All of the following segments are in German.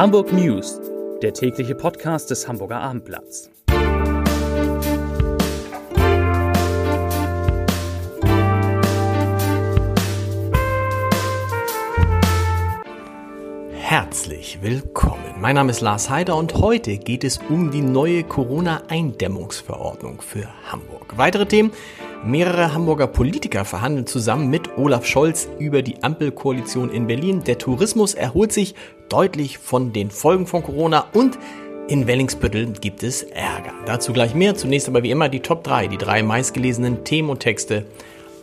Hamburg News, der tägliche Podcast des Hamburger Abendblatts. Herzlich willkommen. Mein Name ist Lars Heider und heute geht es um die neue Corona-Eindämmungsverordnung für Hamburg. Weitere Themen Mehrere Hamburger Politiker verhandeln zusammen mit Olaf Scholz über die Ampelkoalition in Berlin. Der Tourismus erholt sich deutlich von den Folgen von Corona und in Wellingsbüttel gibt es Ärger. Dazu gleich mehr. Zunächst aber wie immer die Top 3, die drei meistgelesenen Themen und Texte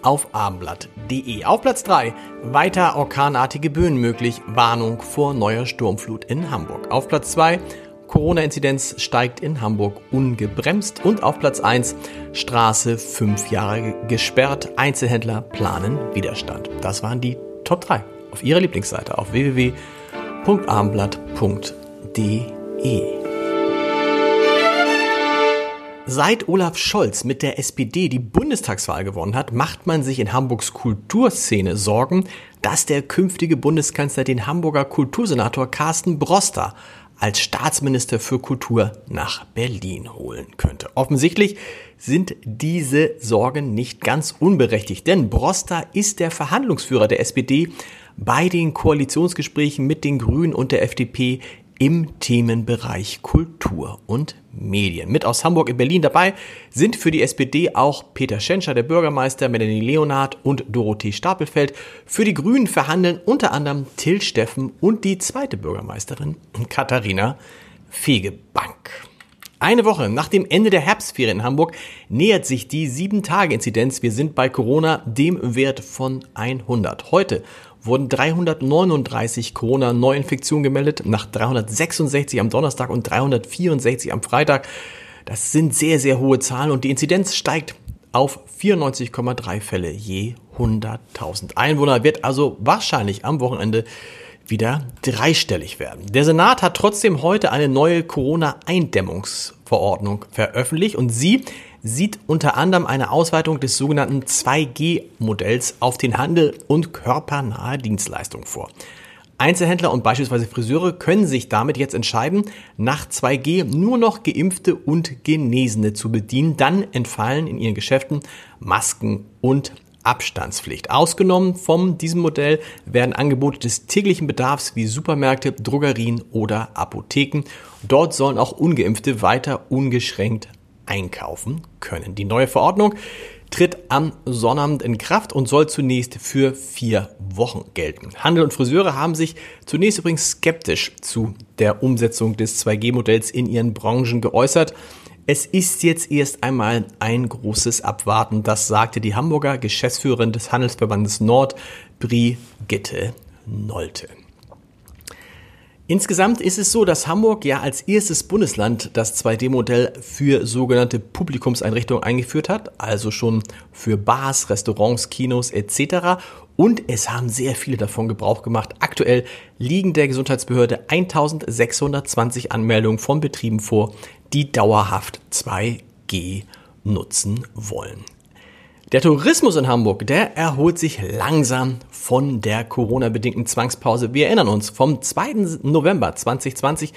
auf abendblatt.de. Auf Platz 3 weiter orkanartige Böen möglich. Warnung vor neuer Sturmflut in Hamburg. Auf Platz 2 Corona-Inzidenz steigt in Hamburg ungebremst und auf Platz 1 Straße fünf Jahre gesperrt. Einzelhändler planen Widerstand. Das waren die Top 3 auf Ihrer Lieblingsseite auf www.abendblatt.de. Seit Olaf Scholz mit der SPD die Bundestagswahl gewonnen hat, macht man sich in Hamburgs Kulturszene Sorgen, dass der künftige Bundeskanzler den Hamburger Kultursenator Carsten Broster als Staatsminister für Kultur nach Berlin holen könnte. Offensichtlich sind diese Sorgen nicht ganz unberechtigt, denn Broster ist der Verhandlungsführer der SPD bei den Koalitionsgesprächen mit den Grünen und der FDP im Themenbereich Kultur und Medien. Mit aus Hamburg in Berlin dabei sind für die SPD auch Peter Schenscher, der Bürgermeister, Melanie Leonard und Dorothee Stapelfeld. Für die Grünen verhandeln unter anderem Till Steffen und die zweite Bürgermeisterin Katharina Fegebank. Eine Woche nach dem Ende der Herbstferien in Hamburg nähert sich die 7-Tage-Inzidenz. Wir sind bei Corona dem Wert von 100. Heute wurden 339 Corona-Neuinfektionen gemeldet, nach 366 am Donnerstag und 364 am Freitag. Das sind sehr, sehr hohe Zahlen und die Inzidenz steigt auf 94,3 Fälle je 100.000 Einwohner, wird also wahrscheinlich am Wochenende wieder dreistellig werden. Der Senat hat trotzdem heute eine neue Corona-Eindämmungsverordnung veröffentlicht und sie sieht unter anderem eine Ausweitung des sogenannten 2G-Modells auf den Handel und körpernahe Dienstleistungen vor. Einzelhändler und beispielsweise Friseure können sich damit jetzt entscheiden, nach 2G nur noch Geimpfte und Genesene zu bedienen. Dann entfallen in ihren Geschäften Masken und Abstandspflicht. Ausgenommen von diesem Modell werden Angebote des täglichen Bedarfs wie Supermärkte, Drogerien oder Apotheken. Dort sollen auch ungeimpfte weiter ungeschränkt einkaufen können. Die neue Verordnung tritt am Sonnabend in Kraft und soll zunächst für vier Wochen gelten. Handel und Friseure haben sich zunächst übrigens skeptisch zu der Umsetzung des 2G-Modells in ihren Branchen geäußert. Es ist jetzt erst einmal ein großes Abwarten, das sagte die Hamburger Geschäftsführerin des Handelsverbandes Nord, Brigitte Nolte. Insgesamt ist es so, dass Hamburg ja als erstes Bundesland das 2D-Modell für sogenannte Publikumseinrichtungen eingeführt hat, also schon für Bars, Restaurants, Kinos etc. Und es haben sehr viele davon Gebrauch gemacht. Aktuell liegen der Gesundheitsbehörde 1620 Anmeldungen von Betrieben vor, die dauerhaft 2G nutzen wollen. Der Tourismus in Hamburg, der erholt sich langsam von der Corona-bedingten Zwangspause. Wir erinnern uns, vom 2. November 2020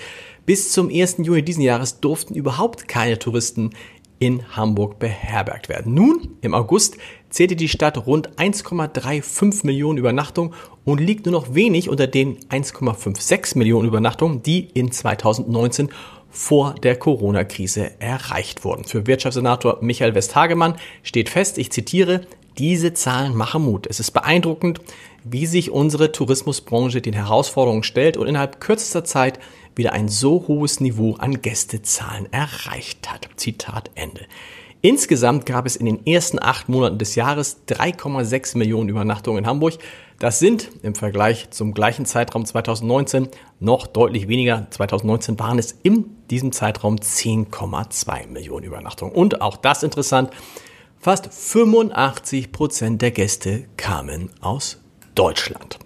bis zum 1. Juni diesen Jahres durften überhaupt keine Touristen in Hamburg beherbergt werden. Nun, im August, zählte die Stadt rund 1,35 Millionen Übernachtungen und liegt nur noch wenig unter den 1,56 Millionen Übernachtungen, die in 2019 vor der Corona-Krise erreicht wurden. Für Wirtschaftssenator Michael Westhagemann steht fest, ich zitiere, diese Zahlen machen Mut. Es ist beeindruckend, wie sich unsere Tourismusbranche den Herausforderungen stellt und innerhalb kürzester Zeit wieder ein so hohes Niveau an Gästezahlen erreicht hat. Zitat Ende. Insgesamt gab es in den ersten acht Monaten des Jahres 3,6 Millionen Übernachtungen in Hamburg. Das sind im Vergleich zum gleichen Zeitraum 2019 noch deutlich weniger. 2019 waren es in diesem Zeitraum 10,2 Millionen Übernachtungen. Und auch das interessant, fast 85 Prozent der Gäste kamen aus Deutschland.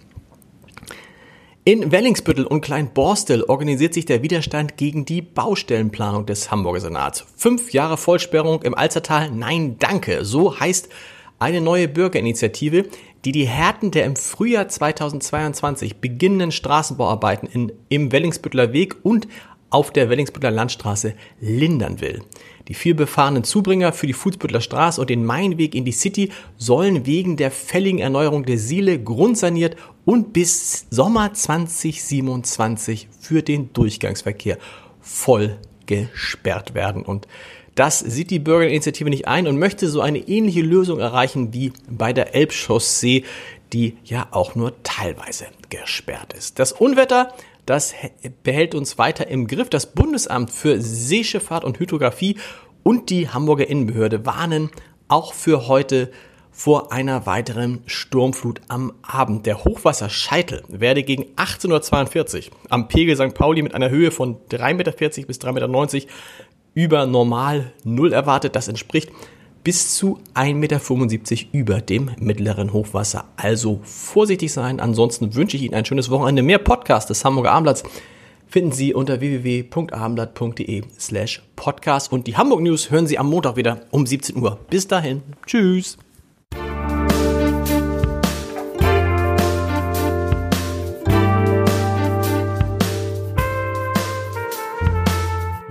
In Wellingsbüttel und Kleinborstel organisiert sich der Widerstand gegen die Baustellenplanung des Hamburger Senats. Fünf Jahre Vollsperrung im Alzertal, nein danke, so heißt eine neue Bürgerinitiative, die die Härten der im Frühjahr 2022 beginnenden Straßenbauarbeiten in, im Wellingsbüttler Weg und auf der Wellingsbüttler Landstraße lindern will. Die vielbefahrenen Zubringer für die Fußbüttler Straße und den Mainweg in die City sollen wegen der fälligen Erneuerung der Siele grundsaniert und bis Sommer 2027 für den Durchgangsverkehr voll gesperrt werden. Und das sieht die Bürgerinitiative nicht ein und möchte so eine ähnliche Lösung erreichen wie bei der Elbchaussee, die ja auch nur teilweise gesperrt ist. Das Unwetter, das behält uns weiter im Griff. Das Bundesamt für Seeschifffahrt und Hydrographie und die Hamburger Innenbehörde warnen auch für heute vor einer weiteren Sturmflut am Abend. Der Hochwasserscheitel werde gegen 1842 am Pegel St. Pauli mit einer Höhe von 3,40 Meter bis 3,90 Meter über normal Null erwartet. Das entspricht bis zu 1,75 Meter über dem mittleren Hochwasser. Also vorsichtig sein. Ansonsten wünsche ich Ihnen ein schönes Wochenende. Mehr Podcast des Hamburger Abendblatts finden Sie unter www.abendblatt.de slash podcast. Und die Hamburg News hören Sie am Montag wieder um 17 Uhr. Bis dahin. Tschüss.